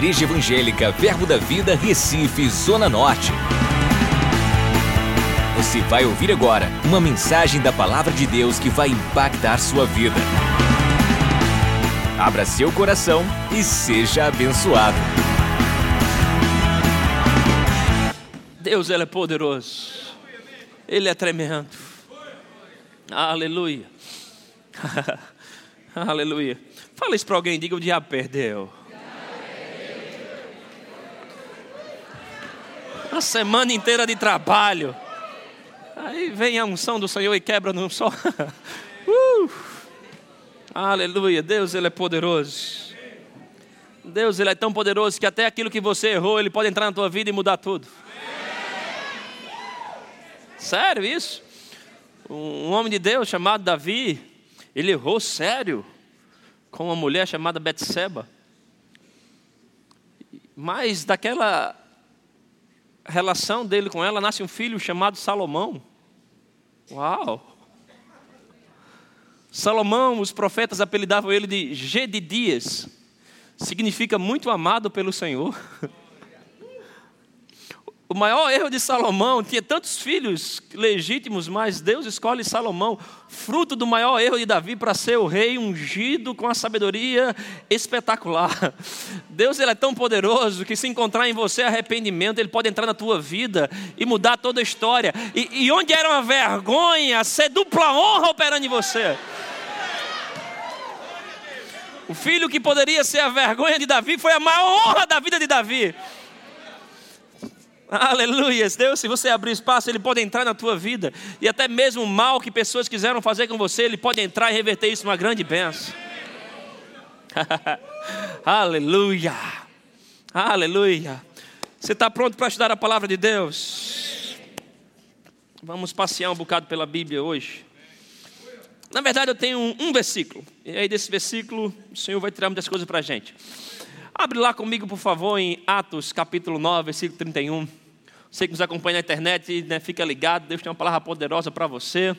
Igreja Evangélica Verbo da Vida, Recife, Zona Norte. Você vai ouvir agora uma mensagem da Palavra de Deus que vai impactar sua vida. Abra seu coração e seja abençoado. Deus, Ele é poderoso. Ele é tremendo. Aleluia. Aleluia. Fala isso para alguém, diga o diabo perdeu. Uma semana inteira de trabalho. Aí vem a unção do Senhor e quebra num só. Uh! Aleluia. Deus, Ele é poderoso. Deus, Ele é tão poderoso que até aquilo que você errou, Ele pode entrar na tua vida e mudar tudo. Sério isso? Um homem de Deus chamado Davi, ele errou sério com uma mulher chamada Betseba. Mas daquela relação dele com ela nasce um filho chamado Salomão. Uau! Salomão, os profetas apelidavam ele de Gedidias, significa muito amado pelo Senhor. O maior erro de Salomão tinha tantos filhos legítimos, mas Deus escolhe Salomão, fruto do maior erro de Davi, para ser o rei ungido com a sabedoria espetacular. Deus ele é tão poderoso que se encontrar em você arrependimento, ele pode entrar na tua vida e mudar toda a história. E, e onde era uma vergonha, ser dupla honra operando em você. O filho que poderia ser a vergonha de Davi foi a maior honra da vida de Davi. Aleluia. Deus, se você abrir espaço, Ele pode entrar na tua vida. E até mesmo o mal que pessoas quiseram fazer com você, Ele pode entrar e reverter isso numa grande bênção. Aleluia. Aleluia. Você está pronto para estudar a palavra de Deus? Vamos passear um bocado pela Bíblia hoje. Na verdade, eu tenho um, um versículo. E aí, desse versículo, o Senhor vai tirar muitas coisas para a gente. Abre lá comigo, por favor, em Atos, capítulo 9, versículo 31. Você que nos acompanha na internet, né, fica ligado, Deus tem uma palavra poderosa para você.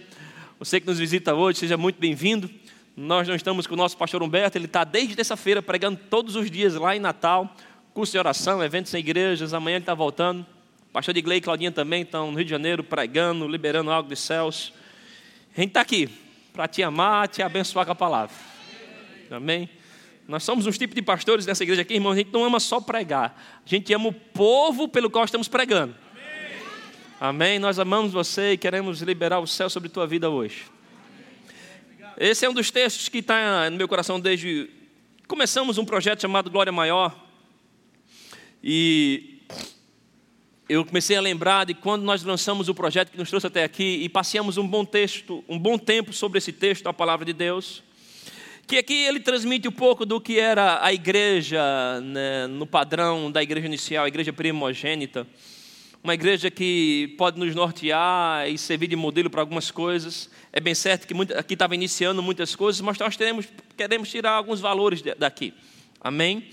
Você que nos visita hoje, seja muito bem-vindo. Nós não estamos com o nosso pastor Humberto, ele está desde terça-feira pregando todos os dias lá em Natal, curso de oração, eventos em igrejas, amanhã ele está voltando. Pastor Digley e Claudinha também estão no Rio de Janeiro pregando, liberando algo dos céus. A gente está aqui para te amar, te abençoar com a palavra. Amém? Nós somos uns tipos de pastores nessa igreja aqui, irmão. A gente não ama só pregar, a gente ama o povo pelo qual estamos pregando. Amém? Amém? Nós amamos você e queremos liberar o céu sobre tua vida hoje. Esse é um dos textos que está no meu coração desde. Começamos um projeto chamado Glória Maior. E eu comecei a lembrar de quando nós lançamos o projeto que nos trouxe até aqui e passeamos um bom texto, um bom tempo sobre esse texto, a palavra de Deus que aqui ele transmite um pouco do que era a igreja, né, no padrão da igreja inicial, a igreja primogênita. Uma igreja que pode nos nortear e servir de modelo para algumas coisas. É bem certo que muito, aqui estava iniciando muitas coisas, mas nós teremos, queremos tirar alguns valores daqui. Amém?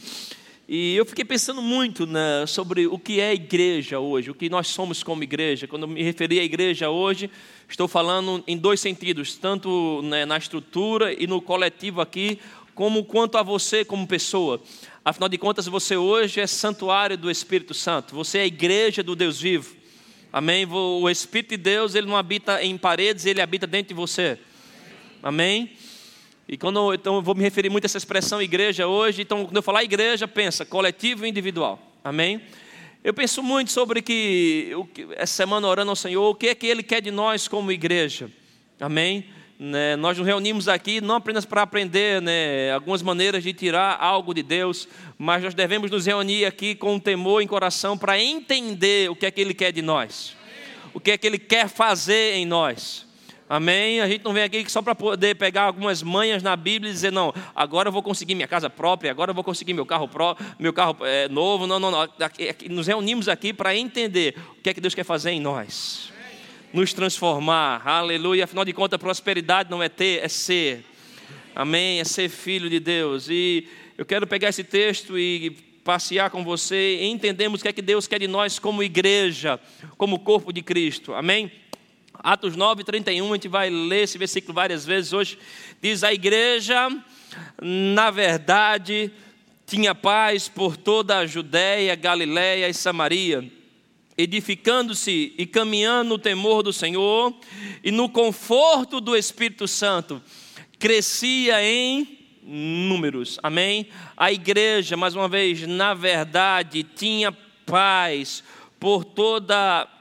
E eu fiquei pensando muito né, sobre o que é igreja hoje, o que nós somos como igreja. Quando me referi à igreja hoje, estou falando em dois sentidos, tanto né, na estrutura e no coletivo aqui, como quanto a você como pessoa. Afinal de contas, você hoje é santuário do Espírito Santo, você é a igreja do Deus vivo. Amém? O Espírito de Deus, ele não habita em paredes, ele habita dentro de você. Amém? E quando então eu vou me referir muito a essa expressão igreja hoje, então quando eu falar igreja, pensa coletivo e individual. Amém? Eu penso muito sobre que essa semana orando ao Senhor, o que é que Ele quer de nós como igreja. Amém? Né, nós nos reunimos aqui não apenas para aprender né, algumas maneiras de tirar algo de Deus, mas nós devemos nos reunir aqui com um temor em coração para entender o que é que Ele quer de nós, o que é que Ele quer fazer em nós. Amém? A gente não vem aqui só para poder pegar algumas manhas na Bíblia e dizer, não, agora eu vou conseguir minha casa própria, agora eu vou conseguir meu carro, pró, meu carro é, novo. Não, não, não. Nos reunimos aqui para entender o que é que Deus quer fazer em nós. Nos transformar, aleluia. Afinal de contas, prosperidade não é ter, é ser. Amém? É ser filho de Deus. E eu quero pegar esse texto e passear com você e entendemos o que é que Deus quer de nós como igreja, como corpo de Cristo. Amém? Atos 9, 31, a gente vai ler esse versículo várias vezes hoje. Diz: A igreja, na verdade, tinha paz por toda a Judéia, Galiléia e Samaria, edificando-se e caminhando no temor do Senhor e no conforto do Espírito Santo, crescia em números. Amém? A igreja, mais uma vez, na verdade, tinha paz por toda a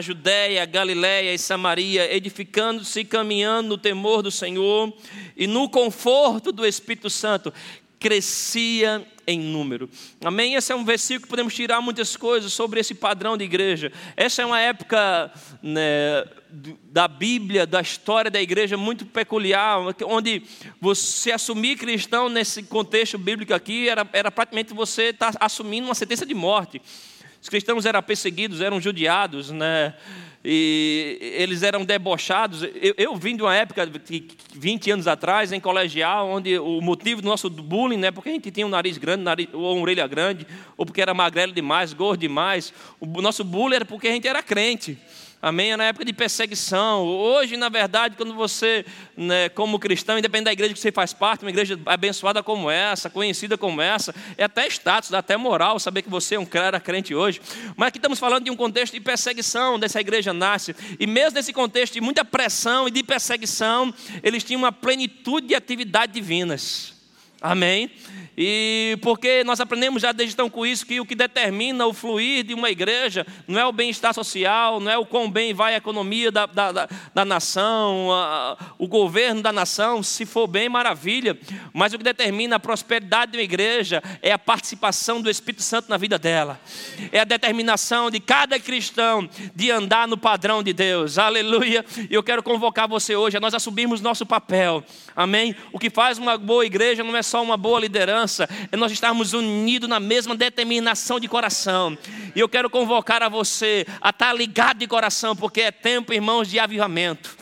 Judéia, Galiléia e Samaria, edificando-se e caminhando no temor do Senhor e no conforto do Espírito Santo, crescia em número. Amém? Esse é um versículo que podemos tirar muitas coisas sobre esse padrão de igreja. Essa é uma época né, da Bíblia, da história da igreja muito peculiar, onde você assumir cristão nesse contexto bíblico aqui era, era praticamente você estar tá assumindo uma sentença de morte. Os cristãos eram perseguidos, eram judiados, né? e eles eram debochados. Eu, eu vim de uma época, 20 anos atrás, em colegial, onde o motivo do nosso bullying, né, porque a gente tinha um nariz grande, nariz, ou uma orelha grande, ou porque era magrelo demais, gordo demais. O nosso bullying era porque a gente era crente. Amém? É na época de perseguição. Hoje, na verdade, quando você, né, como cristão, independente da igreja que você faz parte, uma igreja abençoada como essa, conhecida como essa, é até status, dá até moral saber que você é um cara crente hoje. Mas aqui estamos falando de um contexto de perseguição dessa igreja nasce. E mesmo nesse contexto de muita pressão e de perseguição, eles tinham uma plenitude de atividades divinas. Amém? E porque nós aprendemos já desde então com isso que o que determina o fluir de uma igreja não é o bem-estar social, não é o quão bem vai a economia da, da, da, da nação, a, o governo da nação, se for bem, maravilha. Mas o que determina a prosperidade de uma igreja é a participação do Espírito Santo na vida dela, é a determinação de cada cristão de andar no padrão de Deus, aleluia. E eu quero convocar você hoje a nós assumirmos nosso papel, amém? O que faz uma boa igreja não é só uma boa liderança é nós estarmos unidos na mesma determinação de coração. E eu quero convocar a você a estar ligado de coração, porque é tempo, irmãos, de avivamento.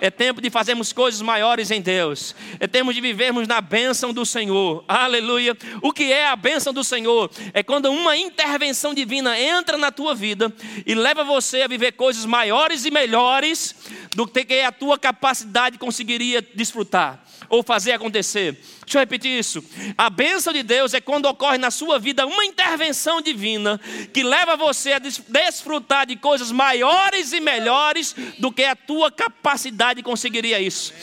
É tempo de fazermos coisas maiores em Deus. É tempo de vivermos na bênção do Senhor. Aleluia. O que é a bênção do Senhor? É quando uma intervenção divina entra na tua vida e leva você a viver coisas maiores e melhores do que a tua capacidade conseguiria desfrutar ou fazer acontecer. Deixa eu repetir isso. A bênção de Deus é quando ocorre na sua vida uma intervenção divina que leva você a desfrutar de coisas maiores e melhores do que a tua capacidade conseguiria isso.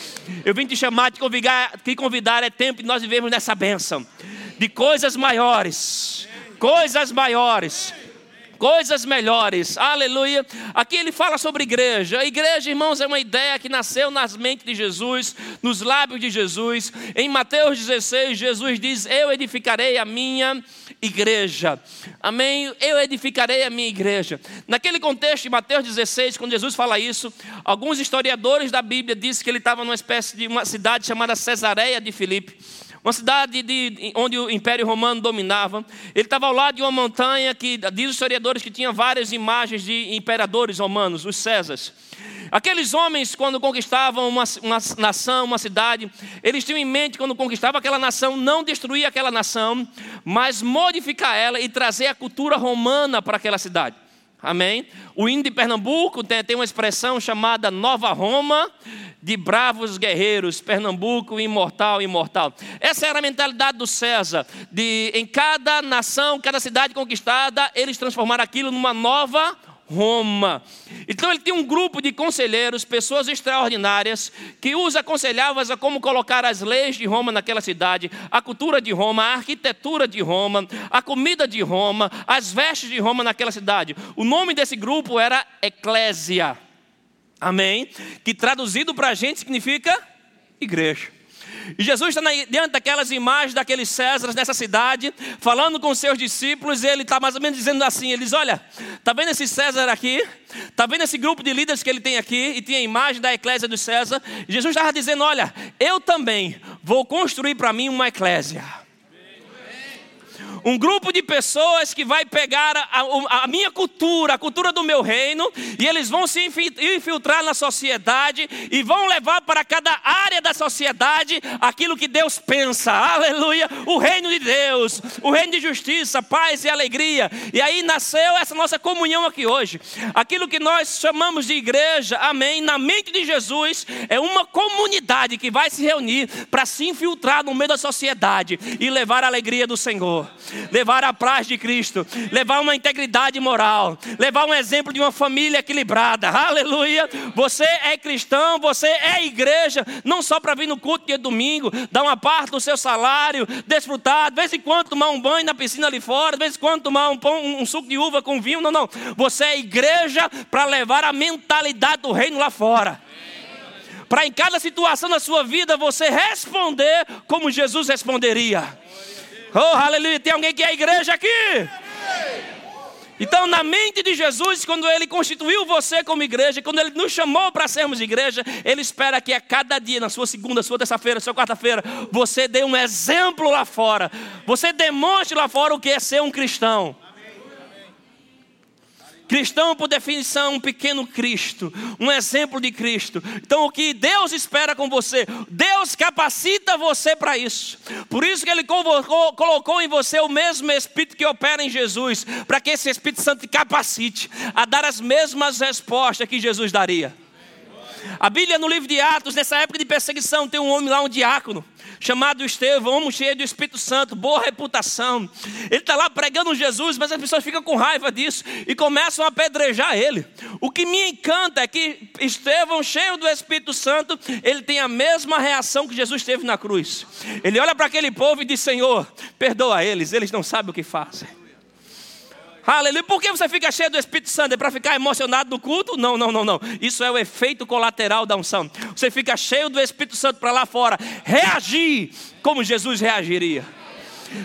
Eu vim te chamar, te convidar, te convidar é tempo de nós vivermos nessa bênção de coisas maiores. Coisas maiores coisas melhores. Aleluia. Aqui ele fala sobre igreja. A igreja, irmãos, é uma ideia que nasceu nas mentes de Jesus, nos lábios de Jesus. Em Mateus 16, Jesus diz: Eu edificarei a minha igreja. Amém? Eu edificarei a minha igreja. Naquele contexto de Mateus 16, quando Jesus fala isso, alguns historiadores da Bíblia dizem que ele estava numa espécie de uma cidade chamada Cesareia de Filipe uma cidade de, onde o Império Romano dominava. Ele estava ao lado de uma montanha que, diz os historiadores, que tinha várias imagens de imperadores romanos, os Césares. Aqueles homens, quando conquistavam uma, uma nação, uma cidade, eles tinham em mente, quando conquistavam aquela nação, não destruir aquela nação, mas modificar ela e trazer a cultura romana para aquela cidade. Amém? O índio de Pernambuco tem, tem uma expressão chamada Nova Roma, de bravos guerreiros, Pernambuco, imortal, imortal. Essa era a mentalidade do César, de em cada nação, cada cidade conquistada, eles transformaram aquilo numa nova Roma. Então ele tinha um grupo de conselheiros, pessoas extraordinárias, que os aconselhavam a como colocar as leis de Roma naquela cidade, a cultura de Roma, a arquitetura de Roma, a comida de Roma, as vestes de Roma naquela cidade. O nome desse grupo era Eclésia. Amém? Que traduzido para a gente significa igreja. E Jesus está diante daquelas imagens daqueles Césares nessa cidade, falando com seus discípulos, e ele está mais ou menos dizendo assim: ele diz, olha, está vendo esse César aqui? Está vendo esse grupo de líderes que ele tem aqui? E tinha a imagem da eclésia do César. E Jesus estava dizendo: olha, eu também vou construir para mim uma eclésia. Um grupo de pessoas que vai pegar a, a, minha cultura, a cultura do meu reino, e eles vão se infiltrar na sociedade e vão levar para cada área da sociedade aquilo que Deus pensa. Aleluia! O reino de Deus, o reino de justiça, paz e alegria. E aí nasceu essa nossa comunhão aqui hoje. Aquilo que nós chamamos de igreja, amém, na mente de Jesus, é uma comunidade que vai se reunir para se infiltrar no meio da sociedade e levar a alegria do Senhor levar a paz de Cristo, levar uma integridade moral, levar um exemplo de uma família equilibrada. Aleluia! Você é cristão, você é igreja, não só para vir no culto de domingo, dar uma parte do seu salário, desfrutar, de vez em quando tomar um banho na piscina ali fora, de vez em quando tomar um, pão, um suco de uva com vinho. Não, não. Você é igreja para levar a mentalidade do reino lá fora para em cada situação da sua vida você responder como Jesus responderia. Oh, aleluia. Tem alguém que é igreja aqui? Então, na mente de Jesus, quando Ele constituiu você como igreja, quando Ele nos chamou para sermos igreja, Ele espera que a cada dia, na sua segunda, sua terça-feira, sua quarta-feira, você dê um exemplo lá fora. Você demonstre lá fora o que é ser um cristão. Cristão, por definição, um pequeno Cristo, um exemplo de Cristo. Então, o que Deus espera com você, Deus capacita você para isso. Por isso que Ele colocou, colocou em você o mesmo Espírito que opera em Jesus, para que esse Espírito Santo te capacite a dar as mesmas respostas que Jesus daria. A Bíblia, no livro de Atos, nessa época de perseguição, tem um homem lá, um diácono chamado Estevão, homem cheio do Espírito Santo, boa reputação. Ele está lá pregando Jesus, mas as pessoas ficam com raiva disso e começam a apedrejar ele. O que me encanta é que Estevão, cheio do Espírito Santo, ele tem a mesma reação que Jesus teve na cruz. Ele olha para aquele povo e diz: Senhor, perdoa eles, eles não sabem o que fazem. Aleluia. Por que você fica cheio do Espírito Santo? É para ficar emocionado no culto? Não, não, não, não. Isso é o efeito colateral da unção. Você fica cheio do Espírito Santo para lá fora, reagir como Jesus reagiria.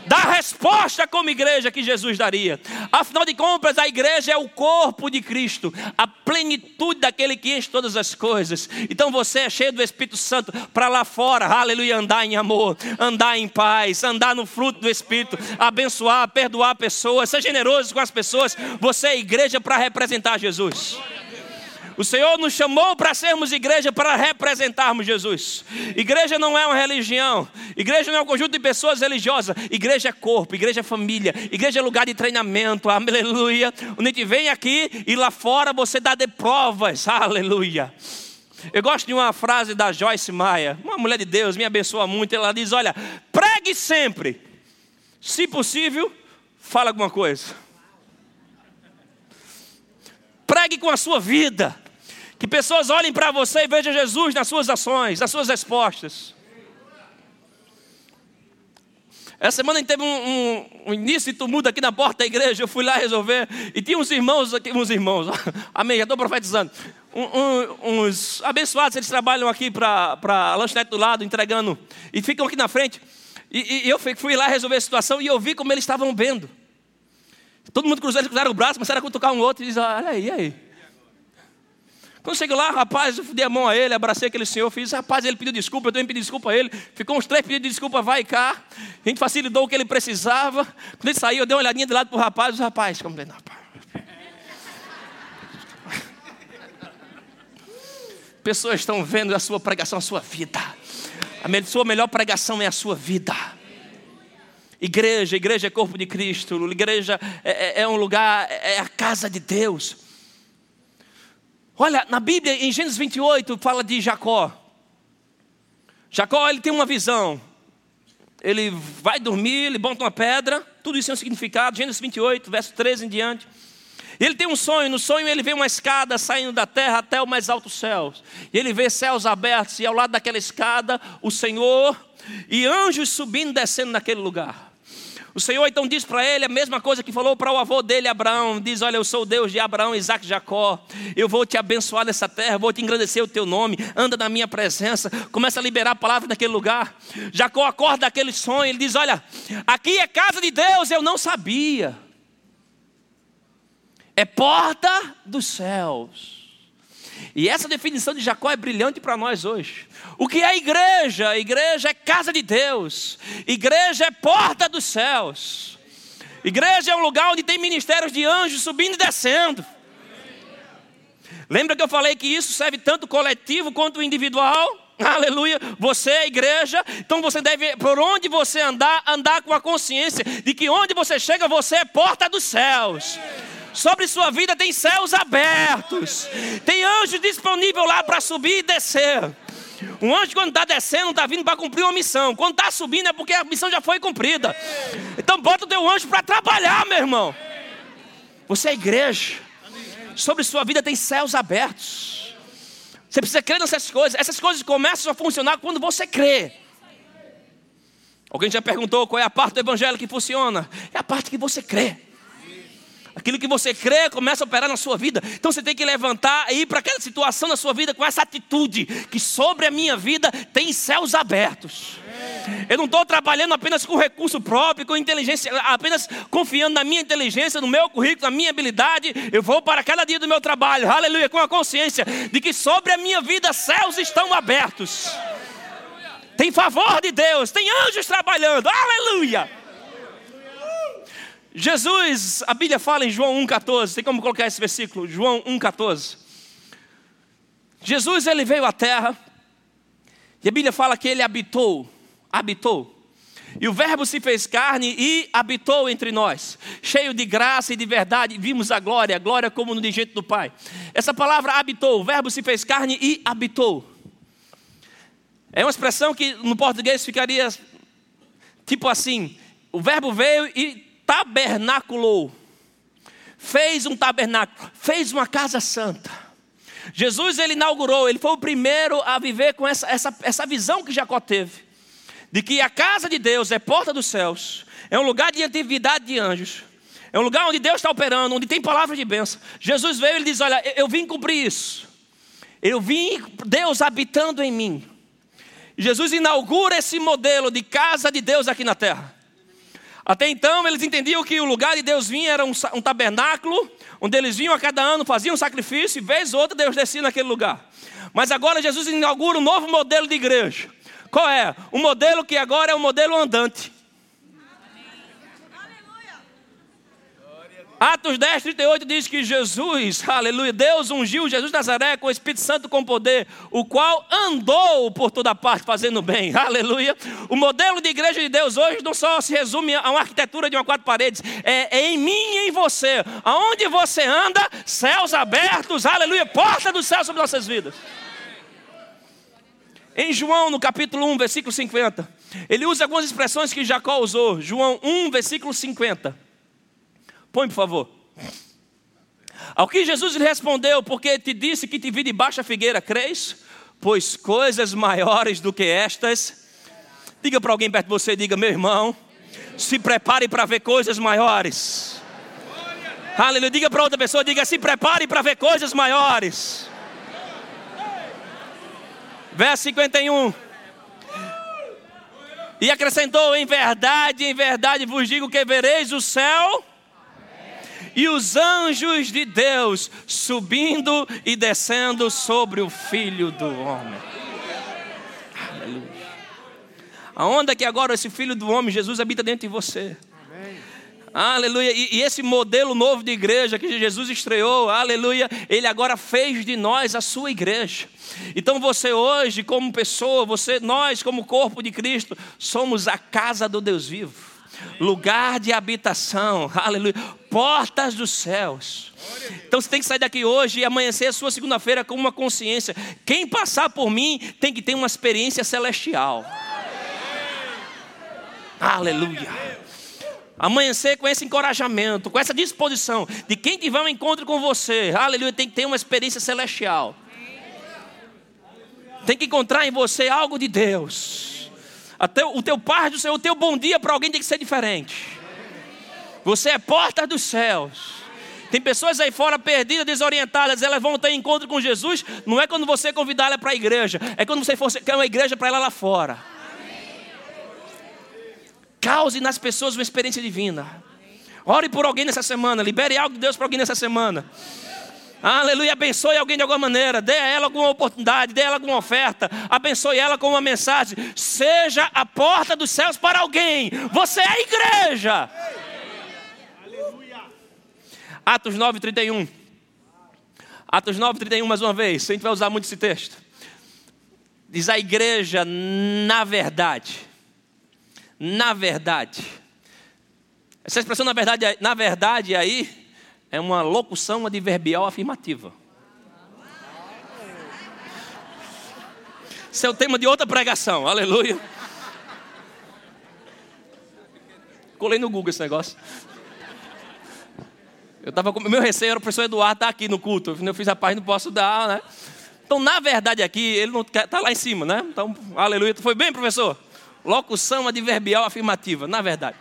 Dar resposta como igreja que Jesus daria. Afinal de contas, a igreja é o corpo de Cristo, a plenitude daquele que enche todas as coisas. Então você é cheio do Espírito Santo para lá fora, aleluia, andar em amor, andar em paz, andar no fruto do Espírito, abençoar, perdoar pessoas, ser generoso com as pessoas. Você é igreja para representar Jesus. O Senhor nos chamou para sermos igreja para representarmos Jesus. Igreja não é uma religião, igreja não é um conjunto de pessoas religiosas. Igreja é corpo, igreja é família, igreja é lugar de treinamento, aleluia. Onde a gente vem aqui e lá fora você dá de provas, aleluia. Eu gosto de uma frase da Joyce Maia, uma mulher de Deus, me abençoa muito. Ela diz: Olha, pregue sempre, se possível, fala alguma coisa. Pregue com a sua vida. Que pessoas olhem para você e vejam Jesus nas suas ações, nas suas respostas. Essa semana teve um, um, um, início de tumulto aqui na porta da igreja. Eu fui lá resolver. E tinha uns irmãos aqui, uns irmãos, amém, já estou profetizando. Um, uns abençoados, eles trabalham aqui para a lanchonete do lado, entregando. E ficam aqui na frente. E, e eu fui lá resolver a situação e eu vi como eles estavam vendo. Todo mundo cruzou, eles cruzaram o braço, começaram a cutucar um outro e diz: Olha aí, e aí? Quando cheguei lá, rapaz, eu dei a mão a ele, abracei aquele senhor, fiz, rapaz, ele pediu desculpa, eu também pedi desculpa a ele. Ficou uns três pedidos de desculpa, vai cá. A gente facilitou o que ele precisava. Quando ele saiu, eu dei uma olhadinha de lado para o rapaz, o rapaz, como não, rapaz. Pessoas estão vendo a sua pregação, a sua vida. A sua melhor pregação é a sua vida. Igreja, igreja é corpo de Cristo, igreja é, é, é um lugar, é a casa de Deus. Olha, na Bíblia, em Gênesis 28, fala de Jacó. Jacó, ele tem uma visão. Ele vai dormir, ele bota uma pedra, tudo isso tem um significado. Gênesis 28, verso 13 em diante. Ele tem um sonho, no sonho ele vê uma escada saindo da terra até o mais alto céus. E ele vê céus abertos e ao lado daquela escada o Senhor e anjos subindo e descendo naquele lugar. O Senhor então diz para ele a mesma coisa que falou para o avô dele, Abraão: diz, Olha, eu sou o Deus de Abraão, Isaac e Jacó. Eu vou te abençoar nessa terra, vou te engrandecer o teu nome. Anda na minha presença. Começa a liberar a palavra naquele lugar. Jacó acorda daquele sonho. Ele diz: Olha, aqui é casa de Deus. Eu não sabia. É porta dos céus. E essa definição de Jacó é brilhante para nós hoje. O que é igreja? A igreja é casa de Deus, igreja é porta dos céus. Igreja é um lugar onde tem ministérios de anjos subindo e descendo. Lembra que eu falei que isso serve tanto coletivo quanto individual? Aleluia, você é igreja, então você deve, por onde você andar, andar com a consciência de que onde você chega, você é porta dos céus. Sobre sua vida tem céus abertos, tem anjo disponível lá para subir e descer. Um anjo, quando está descendo, está vindo para cumprir uma missão. Quando está subindo, é porque a missão já foi cumprida. Então, bota o teu anjo para trabalhar, meu irmão. Você é igreja. Sobre sua vida tem céus abertos. Você precisa crer nessas coisas. Essas coisas começam a funcionar quando você crê. Alguém já perguntou qual é a parte do evangelho que funciona? É a parte que você crê. Aquilo que você crê começa a operar na sua vida. Então você tem que levantar e ir para aquela situação na sua vida com essa atitude: que sobre a minha vida tem céus abertos. Eu não estou trabalhando apenas com recurso próprio, com inteligência, apenas confiando na minha inteligência, no meu currículo, na minha habilidade. Eu vou para cada dia do meu trabalho, aleluia, com a consciência de que sobre a minha vida céus estão abertos. Tem favor de Deus, tem anjos trabalhando, aleluia. Jesus, a Bíblia fala em João 1,14, tem como colocar esse versículo? João 1,14. Jesus ele veio à terra, e a Bíblia fala que ele habitou, habitou. E o Verbo se fez carne e habitou entre nós, cheio de graça e de verdade, vimos a glória, a glória como no digente do Pai. Essa palavra habitou, o Verbo se fez carne e habitou. É uma expressão que no português ficaria tipo assim: o Verbo veio e tabernaculou, fez um tabernáculo, fez uma casa santa. Jesus ele inaugurou, ele foi o primeiro a viver com essa, essa, essa visão que Jacó teve, de que a casa de Deus é porta dos céus, é um lugar de atividade de anjos, é um lugar onde Deus está operando, onde tem palavra de bênção. Jesus veio e ele diz: Olha, eu vim cumprir isso, eu vim, Deus habitando em mim. Jesus inaugura esse modelo de casa de Deus aqui na terra. Até então eles entendiam que o lugar de Deus vinha era um, um tabernáculo, onde eles vinham a cada ano, faziam um sacrifício, e vez ou outra Deus descia naquele lugar. Mas agora Jesus inaugura um novo modelo de igreja. Qual é? Um modelo que agora é um modelo andante. Atos 10, 38 diz que Jesus, aleluia, Deus ungiu Jesus de Nazaré com o Espírito Santo com poder, o qual andou por toda parte fazendo bem, aleluia. O modelo de igreja de Deus hoje não só se resume a uma arquitetura de uma quatro paredes, é, é em mim e em você. Aonde você anda, céus abertos, aleluia, porta do céu sobre nossas vidas. Em João, no capítulo 1, versículo 50, ele usa algumas expressões que Jacó usou. João 1, versículo 50. Põe, por favor. Ao que Jesus lhe respondeu, porque te disse que te vi debaixo da figueira, crês? Pois coisas maiores do que estas. Diga para alguém perto de você, diga, meu irmão, se prepare para ver coisas maiores. Aleluia. Diga para outra pessoa, diga, se prepare para ver coisas maiores. Verso 51. E acrescentou: Em verdade, em verdade vos digo que vereis o céu e os anjos de Deus subindo e descendo sobre o filho do homem. Aleluia. Aonde é que agora esse filho do homem, Jesus, habita dentro de você? Aleluia. E, e, esse modelo novo de igreja que Jesus estreou, aleluia, ele agora fez de nós a sua igreja. Então você hoje, como pessoa, você, nós, como corpo de Cristo, somos a casa do Deus vivo lugar de habitação, aleluia, portas dos céus. Então você tem que sair daqui hoje e amanhecer a sua segunda-feira com uma consciência. Quem passar por mim tem que ter uma experiência celestial. Aleluia. Amanhecer com esse encorajamento, com essa disposição de quem tiver um encontro com você, aleluia, tem que ter uma experiência celestial. Tem que encontrar em você algo de Deus. Até o teu par do Senhor, o teu bom dia para alguém tem que ser diferente. Você é porta dos céus. Tem pessoas aí fora perdidas, desorientadas, elas vão ter encontro com Jesus. Não é quando você convidar ela para a igreja, é quando você for quer uma igreja para ela lá fora. Cause nas pessoas uma experiência divina. Ore por alguém nessa semana, libere algo de Deus para alguém nessa semana. Aleluia, abençoe alguém de alguma maneira, dê a ela alguma oportunidade, dê a ela alguma oferta, abençoe ela com uma mensagem. Seja a porta dos céus para alguém. Você é a igreja. Atos 9, 31. Atos 9, 31, mais uma vez. A gente vai usar muito esse texto. Diz a igreja, na verdade. Na verdade. Essa expressão, na verdade, na verdade aí, é uma locução adverbial afirmativa. Esse é o tema de outra pregação, aleluia. Colei no Google esse negócio. Eu estava com meu receio era o professor Eduardo estar tá aqui no culto. Eu fiz a parte, não posso dar, né? Então, na verdade, aqui, ele não está lá em cima, né? Então, aleluia. Foi bem, professor? Locução adverbial afirmativa, na verdade.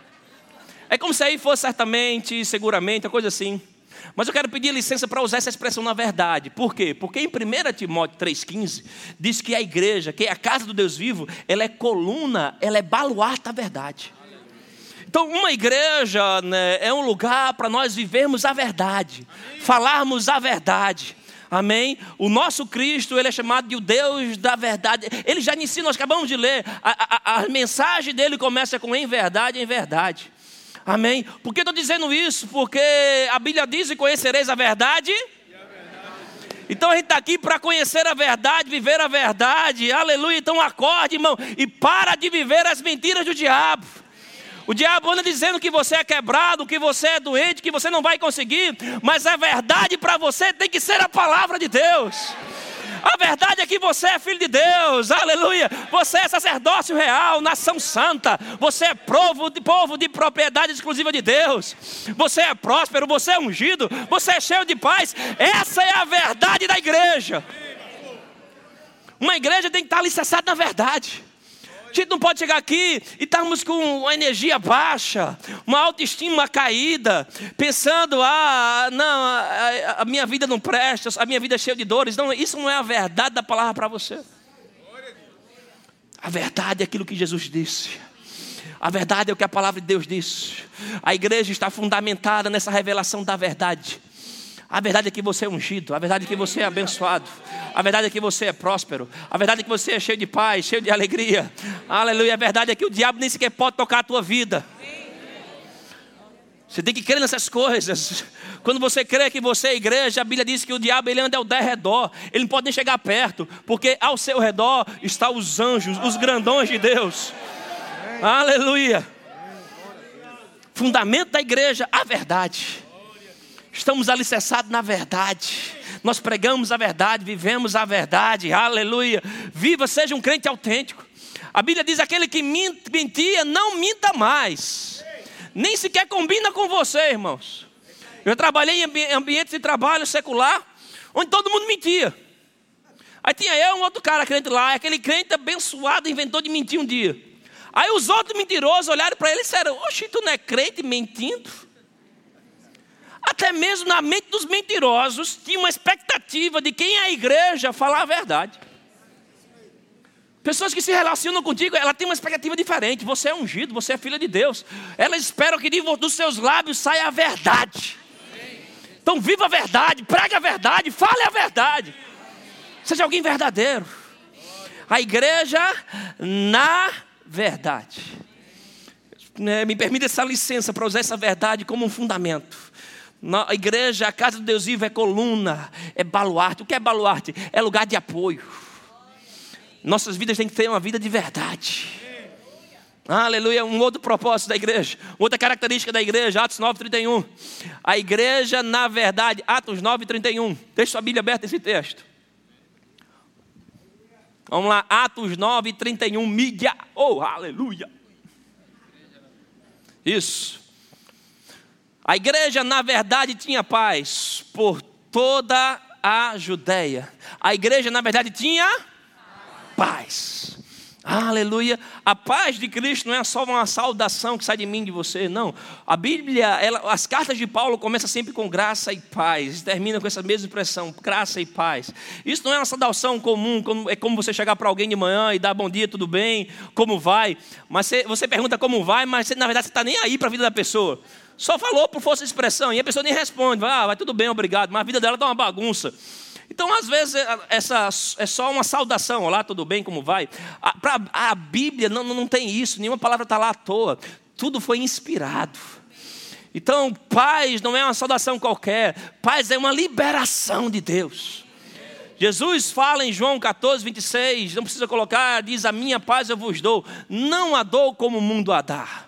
É como se aí fosse certamente, seguramente, uma coisa assim. Mas eu quero pedir licença para usar essa expressão na verdade. Por quê? Porque em 1 Timóteo 3,15 diz que a igreja, que é a casa do Deus vivo, ela é coluna, ela é baluarte da verdade. Então, uma igreja né, é um lugar para nós vivermos a verdade, Amém. falarmos a verdade. Amém? O nosso Cristo, ele é chamado de o Deus da verdade. Ele já ensina, nós acabamos de ler, a, a, a mensagem dele começa com em verdade, em verdade. Amém? Por que estou dizendo isso? Porque a Bíblia diz: e conhecereis a verdade. Então a gente está aqui para conhecer a verdade, viver a verdade, aleluia. Então acorde, irmão, e para de viver as mentiras do diabo. O diabo anda dizendo que você é quebrado, que você é doente, que você não vai conseguir, mas a verdade para você tem que ser a palavra de Deus. A verdade é que você é filho de Deus, aleluia. Você é sacerdócio real, nação santa. Você é povo de, povo de propriedade exclusiva de Deus. Você é próspero, você é ungido, você é cheio de paz. Essa é a verdade da igreja. Uma igreja tem que estar alicerçada na verdade. A gente não pode chegar aqui e estarmos com uma energia baixa, uma autoestima caída, pensando, ah, não, a, minha vida não presta, a minha vida é cheia de dores. Não, isso não é a verdade da palavra para você. A verdade é aquilo que Jesus disse. A verdade é o que a palavra de Deus disse. A igreja está fundamentada nessa revelação da verdade. A verdade é que você é ungido, a verdade é que você é abençoado, a verdade é que você é próspero, a verdade é que você é cheio de paz, cheio de alegria. Aleluia. A verdade é que o diabo nem sequer pode tocar a tua vida. Você tem que crer nessas coisas. Quando você crê que você é igreja, a Bíblia diz que o diabo ele anda ao redor, ele não pode nem chegar perto, porque ao seu redor estão os anjos, os grandões de Deus. Aleluia. Fundamento da igreja, a verdade. Estamos alicerçados na verdade. Nós pregamos a verdade, vivemos a verdade. Aleluia. Viva, seja um crente autêntico. A Bíblia diz: aquele que mentia, não minta mais. Nem sequer combina com você, irmãos. Eu trabalhei em ambientes de trabalho secular, onde todo mundo mentia. Aí tinha eu, um outro cara crente lá, aquele crente abençoado inventou de mentir um dia. Aí os outros mentirosos olharam para ele e disseram: Oxe, tu não é crente mentindo? Até mesmo na mente dos mentirosos tinha uma expectativa de quem é a igreja falar a verdade. Pessoas que se relacionam contigo, ela tem uma expectativa diferente. Você é ungido, você é filha de Deus. Elas esperam que dos seus lábios saia a verdade. Então viva a verdade, pregue a verdade, fale a verdade. Seja alguém verdadeiro. A igreja na verdade. É, me permita essa licença para usar essa verdade como um fundamento. A igreja, a casa de Deus vivo é coluna, é baluarte. O que é baluarte? É lugar de apoio. Nossas vidas têm que ter uma vida de verdade. Aleluia, um outro propósito da igreja, outra característica da igreja, Atos 9, 31. A igreja, na verdade, Atos 9, 31. Deixa sua Bíblia aberta esse texto. Vamos lá, Atos 9, 31. Mídia, oh, aleluia. Isso. A igreja, na verdade, tinha paz por toda a Judéia. A igreja, na verdade, tinha paz. Aleluia. A paz de Cristo não é só uma saudação que sai de mim de você, não. A Bíblia, ela, as cartas de Paulo começam sempre com graça e paz, termina com essa mesma expressão, graça e paz. Isso não é uma saudação comum, como, é como você chegar para alguém de manhã e dar bom dia, tudo bem, como vai. Mas você, você pergunta como vai, mas você, na verdade você está nem aí para a vida da pessoa. Só falou por força de expressão e a pessoa nem responde. Vai, ah, vai tudo bem, obrigado. Mas a vida dela está uma bagunça. Então, às vezes, é, essa é só uma saudação. Olá, tudo bem, como vai? A, pra, a Bíblia não, não tem isso, nenhuma palavra está lá à toa. Tudo foi inspirado. Então, paz não é uma saudação qualquer, paz é uma liberação de Deus. Jesus fala em João 14, 26, não precisa colocar, diz: A minha paz eu vos dou, não a dou como o mundo a dá.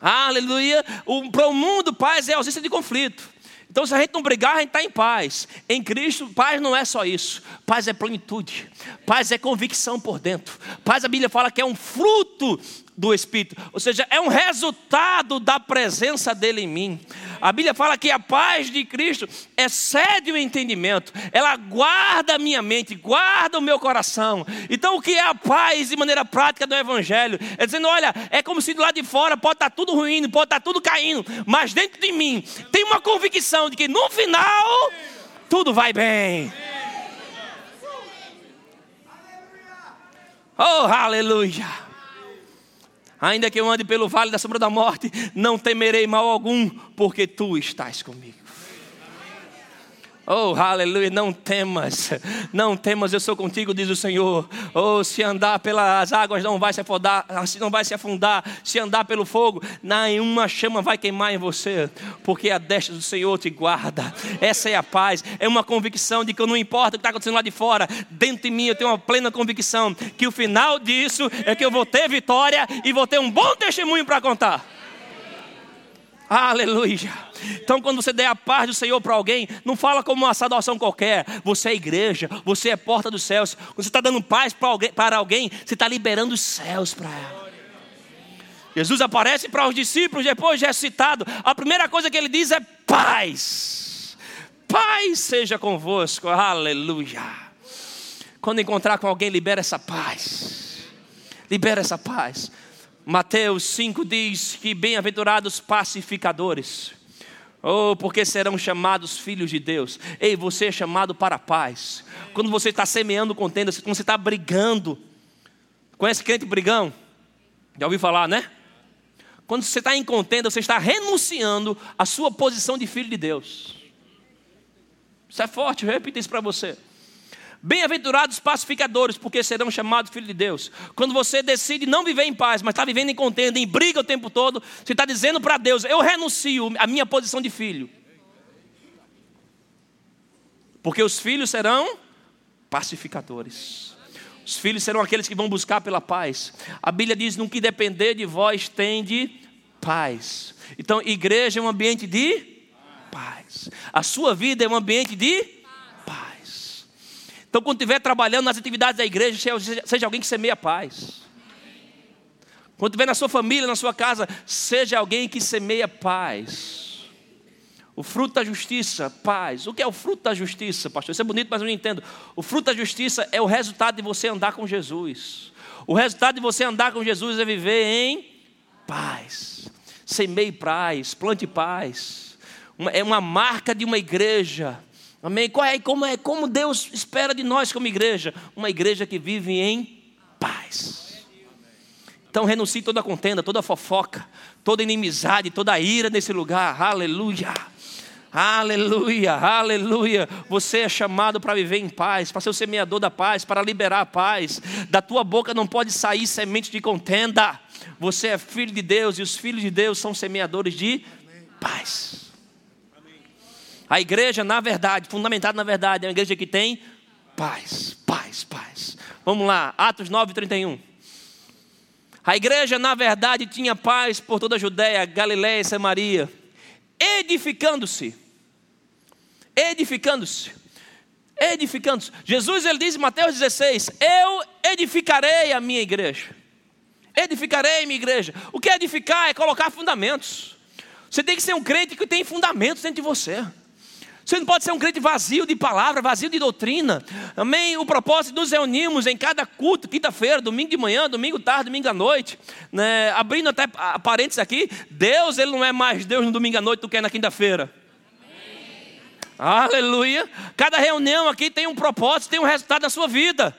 Aleluia. Para o mundo, paz é ausência de conflito. Então, se a gente não brigar, a gente está em paz. Em Cristo, paz não é só isso. Paz é plenitude. Paz é convicção por dentro. Paz, a Bíblia fala que é um fruto do Espírito, ou seja, é um resultado da presença dele em mim. A Bíblia fala que a paz de Cristo excede o entendimento, ela guarda a minha mente, guarda o meu coração. Então, o que é a paz de maneira prática do Evangelho? É dizendo: olha, é como se do lado de fora pode estar tudo ruindo, pode estar tudo caindo, mas dentro de mim tem uma convicção de que no final tudo vai bem. Oh, aleluia! Ainda que eu ande pelo vale da sombra da morte, não temerei mal algum, porque tu estás comigo. Oh, aleluia, não temas, não temas, eu sou contigo, diz o Senhor. Oh, se andar pelas águas não vai se afundar, não vai se afundar, se andar pelo fogo, nenhuma chama vai queimar em você, porque a destra do Senhor te guarda. Essa é a paz, é uma convicção de que não importa o que está acontecendo lá de fora, dentro de mim eu tenho uma plena convicção que o final disso é que eu vou ter vitória e vou ter um bom testemunho para contar. Aleluia. Então, quando você der a paz do Senhor para alguém, não fala como uma saudação qualquer. Você é igreja, você é porta dos céus. Quando você está dando paz para alguém, para alguém, você está liberando os céus para ela. Jesus aparece para os discípulos depois de citado. A primeira coisa que ele diz é paz. Paz seja convosco. Aleluia. Quando encontrar com alguém, libera essa paz. Libera essa paz. Mateus 5 diz que bem-aventurados pacificadores, oh, porque serão chamados filhos de Deus. Ei, você é chamado para a paz. Quando você está semeando contenda, quando você está brigando, conhece crente brigão? Já ouviu falar, né? Quando você está em contenda, você está renunciando à sua posição de filho de Deus. Isso é forte, eu repito isso para você. Bem-aventurados pacificadores, porque serão chamados filhos de Deus. Quando você decide não viver em paz, mas está vivendo em contenda, em briga o tempo todo, você está dizendo para Deus: Eu renuncio à minha posição de filho. Porque os filhos serão pacificadores. Os filhos serão aqueles que vão buscar pela paz. A Bíblia diz: No que depender de vós, tende paz. Então, igreja é um ambiente de paz. A sua vida é um ambiente de então, quando estiver trabalhando nas atividades da igreja, seja, alguém que semeia paz. Quando estiver na sua família, na sua casa, seja alguém que semeia paz. O fruto da justiça, paz. O que é o fruto da justiça, pastor? Isso é bonito, mas eu não entendo. O fruto da justiça é o resultado de você andar com Jesus. O resultado de você andar com Jesus é viver em paz. Semeie paz, plante paz. é uma marca de uma igreja Amém? Qual é, como, é, como Deus espera de nós como igreja? Uma igreja que vive em paz. Então renuncie toda contenda, toda fofoca, toda inimizade, toda ira nesse lugar. Aleluia. Aleluia, aleluia. Você é chamado para viver em paz, para ser o semeador da paz, para liberar a paz. Da tua boca não pode sair semente de contenda. Você é filho de Deus e os filhos de Deus são semeadores de paz. A igreja, na verdade, fundamentada na verdade, é uma igreja que tem paz, paz, paz. Vamos lá, Atos 9, 31. A igreja, na verdade, tinha paz por toda a Judéia, Galiléia e Samaria, edificando-se. Edificando-se. Edificando-se. Jesus, ele diz em Mateus 16: Eu edificarei a minha igreja. Edificarei a minha igreja. O que é edificar? É colocar fundamentos. Você tem que ser um crente que tem fundamentos dentro de você. Você não pode ser um crente vazio de palavra, vazio de doutrina. Amém? O propósito de nos reunirmos em cada culto, quinta-feira, domingo de manhã, domingo tarde, domingo à noite. Né? Abrindo até parênteses aqui, Deus ele não é mais Deus no domingo à noite do que é na quinta-feira. Aleluia. Cada reunião aqui tem um propósito, tem um resultado na sua vida.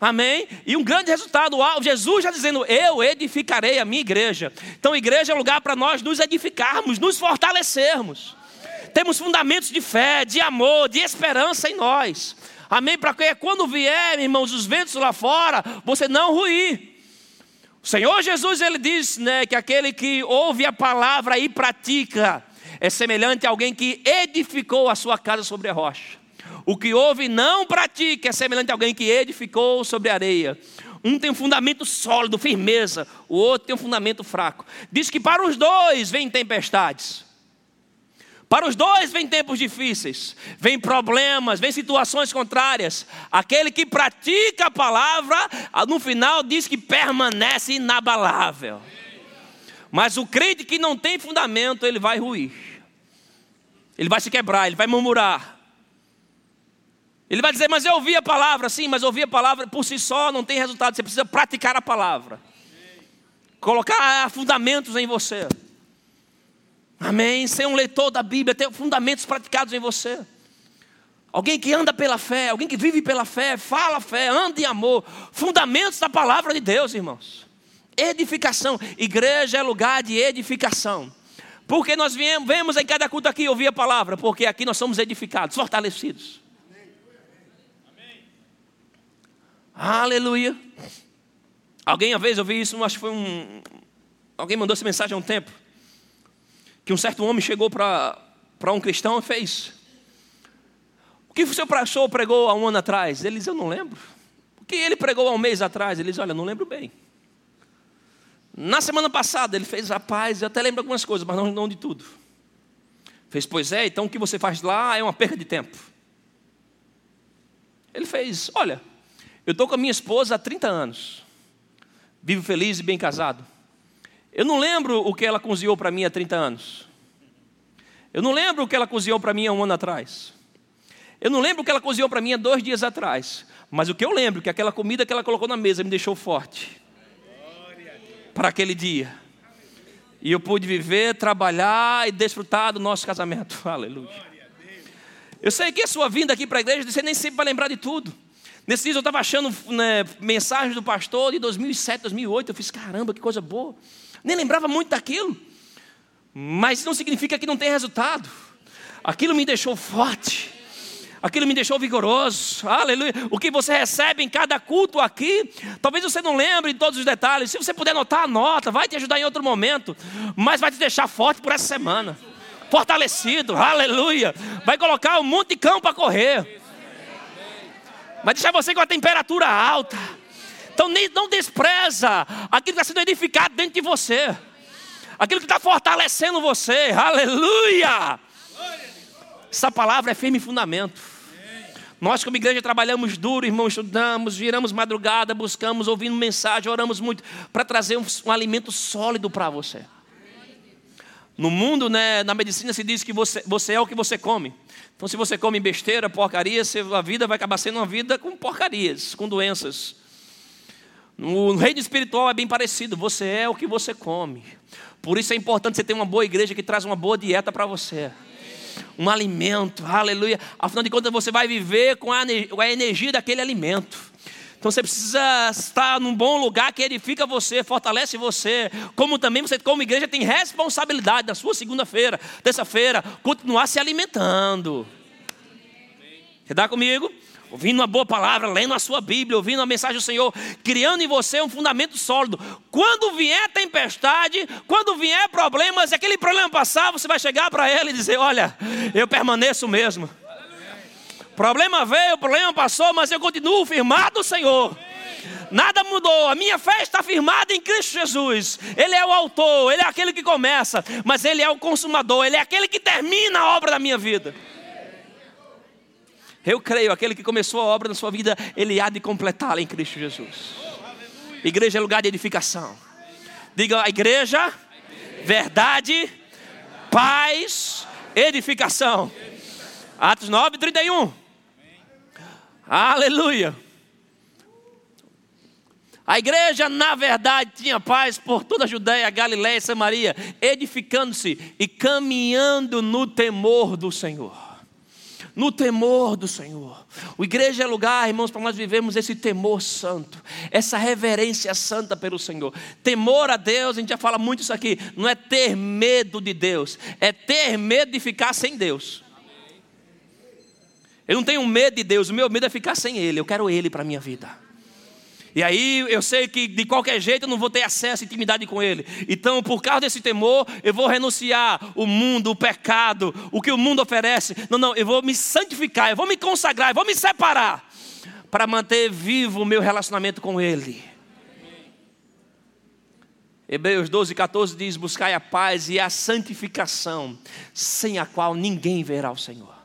Amém? E um grande resultado, Jesus já dizendo: Eu edificarei a minha igreja. Então, igreja é um lugar para nós nos edificarmos, nos fortalecermos temos fundamentos de fé, de amor, de esperança em nós. Amém? Para que quando vier, irmãos, os ventos lá fora, você não ruir. O Senhor Jesus, ele diz né, que aquele que ouve a palavra e pratica, é semelhante a alguém que edificou a sua casa sobre a rocha. O que ouve e não pratica é semelhante a alguém que edificou sobre a areia. Um tem um fundamento sólido, firmeza, o outro tem um fundamento fraco. Diz que para os dois vem tempestades. Para os dois vem tempos difíceis, vem problemas, vem situações contrárias. Aquele que pratica a palavra, no final diz que permanece inabalável. Mas o crente que não tem fundamento, ele vai ruir. Ele vai se quebrar, ele vai murmurar. Ele vai dizer, mas eu ouvi a palavra, sim, mas ouvir a palavra por si só não tem resultado. Você precisa praticar a palavra. Colocar fundamentos em você. Amém? Ser um leitor da Bíblia, ter fundamentos praticados em você. Alguém que anda pela fé, alguém que vive pela fé, fala fé, anda em amor. Fundamentos da palavra de Deus, irmãos. Edificação. Igreja é lugar de edificação. Porque nós viemos, vemos em cada culto aqui ouvir a palavra, porque aqui nós somos edificados, fortalecidos. Amém. Aleluia. Alguém, uma vez, eu vi isso, acho que foi um. Alguém mandou essa mensagem há um tempo que um certo homem chegou para um cristão e fez: O que o seu pastor pregou há um ano atrás? Ele diz: Eu não lembro. O que ele pregou há um mês atrás? Ele diz: Olha, não lembro bem. Na semana passada ele fez: Rapaz, eu até lembro algumas coisas, mas não, não de tudo. Fez: Pois é, então o que você faz lá é uma perda de tempo. Ele fez: Olha, eu estou com a minha esposa há 30 anos, vivo feliz e bem casado. Eu não lembro o que ela cozinhou para mim há 30 anos. Eu não lembro o que ela cozinhou para mim há um ano atrás. Eu não lembro o que ela cozinhou para mim há dois dias atrás. Mas o que eu lembro é que aquela comida que ela colocou na mesa me deixou forte para aquele dia. E eu pude viver, trabalhar e desfrutar do nosso casamento. Aleluia. Eu sei que a sua vinda aqui para a igreja, você nem sempre vai lembrar de tudo. Nesse dia eu estava achando né, mensagens do pastor de 2007, 2008. Eu fiz, caramba, que coisa boa nem lembrava muito daquilo, mas não significa que não tem resultado. Aquilo me deixou forte, aquilo me deixou vigoroso, aleluia. O que você recebe em cada culto aqui, talvez você não lembre de todos os detalhes, se você puder anotar, anota, vai te ajudar em outro momento, mas vai te deixar forte por essa semana, fortalecido, aleluia. Vai colocar um monte de cão para correr, vai deixar você com a temperatura alta então nem, não despreza aquilo que está sendo edificado dentro de você. Aquilo que está fortalecendo você. Aleluia! Essa palavra é firme fundamento. Nós, como igreja, trabalhamos duro, irmão, estudamos, viramos madrugada, buscamos, ouvindo mensagem, oramos muito para trazer um, um, alimento sólido para você. No mundo, né, na medicina, se diz que você, você é o que você come. Então, se você come besteira, porcaria, a vida vai acabar sendo uma vida com porcarias, com doenças. No reino espiritual é bem parecido, você é o que você come. Por isso é importante você ter uma boa igreja que traz uma boa dieta para você. Um alimento, aleluia. Afinal de contas, você vai viver com a, energia daquele alimento. Então você precisa estar num bom lugar que edifica você, fortalece você. Como também você, como igreja, tem responsabilidade da sua segunda-feira, terça-feira, continuar se alimentando. Você está comigo? Ouvindo uma boa palavra, lendo a sua Bíblia, ouvindo a mensagem do Senhor, criando em você um fundamento sólido. Quando vier tempestade, quando vier problemas, e aquele problema passar, você vai chegar para ele e dizer: Olha, eu permaneço mesmo. Problema veio, problema passou, mas eu continuo firmado, Senhor. Nada mudou, a minha fé está firmada em Cristo Jesus. Ele é o autor, ele é aquele que começa, mas ele é o consumador, ele é aquele que termina a obra da minha vida. Eu creio, aquele que começou a obra na sua vida, ele há de completá-la em Cristo Jesus. Igreja é lugar de edificação. Diga a igreja, verdade, paz, edificação. Atos 9, 31. Aleluia. A igreja, na verdade, tinha paz por toda a Judéia, Galiléia e Samaria, edificando-se e caminhando no temor do Senhor no temor do Senhor. O igreja é lugar, irmãos, para nós vivermos esse temor santo, essa reverência santa pelo Senhor. Temor a Deus, a gente já fala muito isso aqui, não é ter medo de Deus, é ter medo de ficar sem Deus. Eu não tenho medo de Deus, o meu medo é ficar sem Ele, eu quero Ele para a minha vida. E aí eu sei que de qualquer jeito eu não vou ter acesso à intimidade com Ele. Então, por causa desse temor, eu vou renunciar o mundo, o pecado, o que o mundo oferece. Não, não, eu vou me santificar, eu vou me consagrar, eu vou me separar para manter vivo o meu relacionamento com Ele. Hebreus 12, 14 diz: Buscai a paz e a santificação, sem a qual ninguém verá o Senhor.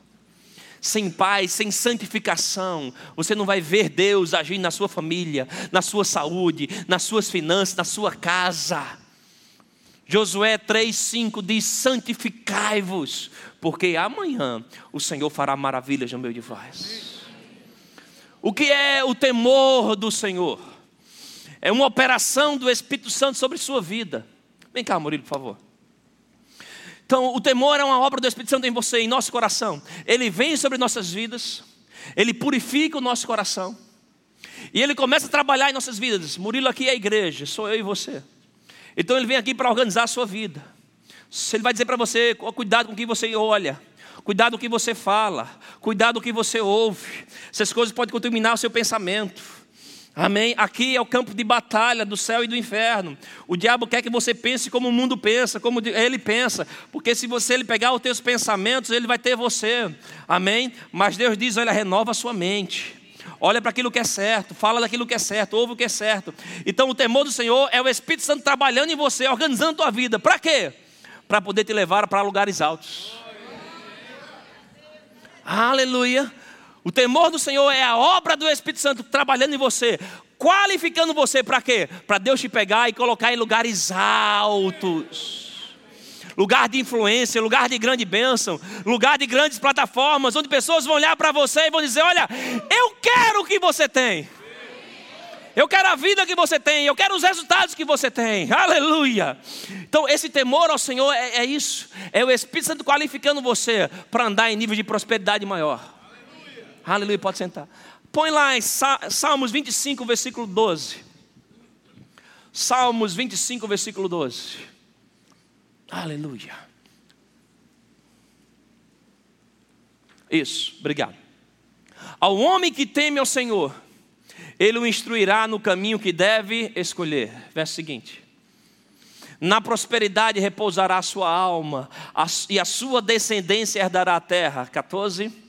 Sem paz, sem santificação, você não vai ver Deus agindo na sua família, na sua saúde, nas suas finanças, na sua casa. Josué 3,5 diz: Santificai-vos, porque amanhã o Senhor fará maravilhas no meio de vós. O que é o temor do Senhor? É uma operação do Espírito Santo sobre sua vida. Vem cá, Murilo, por favor. Então, o temor é uma obra do Espírito Santo em você, em nosso coração. Ele vem sobre nossas vidas, ele purifica o nosso coração, e ele começa a trabalhar em nossas vidas. Murilo aqui é a igreja, sou eu e você. Então, ele vem aqui para organizar a sua vida. Ele vai dizer para você: cuidado com o que você olha, cuidado com o que você fala, cuidado com o que você ouve. Essas coisas podem contaminar o seu pensamento. Amém? Aqui é o campo de batalha do céu e do inferno. O diabo quer que você pense como o mundo pensa, como ele pensa, porque se você ele pegar os teus pensamentos, ele vai ter você. Amém? Mas Deus diz: olha, renova a sua mente. Olha para aquilo que é certo, fala daquilo que é certo, ouve o que é certo. Então, o temor do Senhor é o Espírito Santo trabalhando em você, organizando a tua vida. Para quê? Para poder te levar para lugares altos. Aleluia. O temor do Senhor é a obra do Espírito Santo trabalhando em você, qualificando você para quê? Para Deus te pegar e colocar em lugares altos. Lugar de influência, lugar de grande bênção, lugar de grandes plataformas, onde pessoas vão olhar para você e vão dizer: Olha, eu quero o que você tem. Eu quero a vida que você tem, eu quero os resultados que você tem. Aleluia. Então, esse temor ao Senhor é, é isso. É o Espírito Santo qualificando você para andar em nível de prosperidade maior. Aleluia, pode sentar. Põe lá em Salmos 25, versículo 12. Salmos 25, versículo 12. Aleluia. Isso, obrigado. Ao homem que teme ao Senhor, ele o instruirá no caminho que deve escolher. Verso seguinte. Na prosperidade repousará a sua alma, e a sua descendência herdará a terra. 14.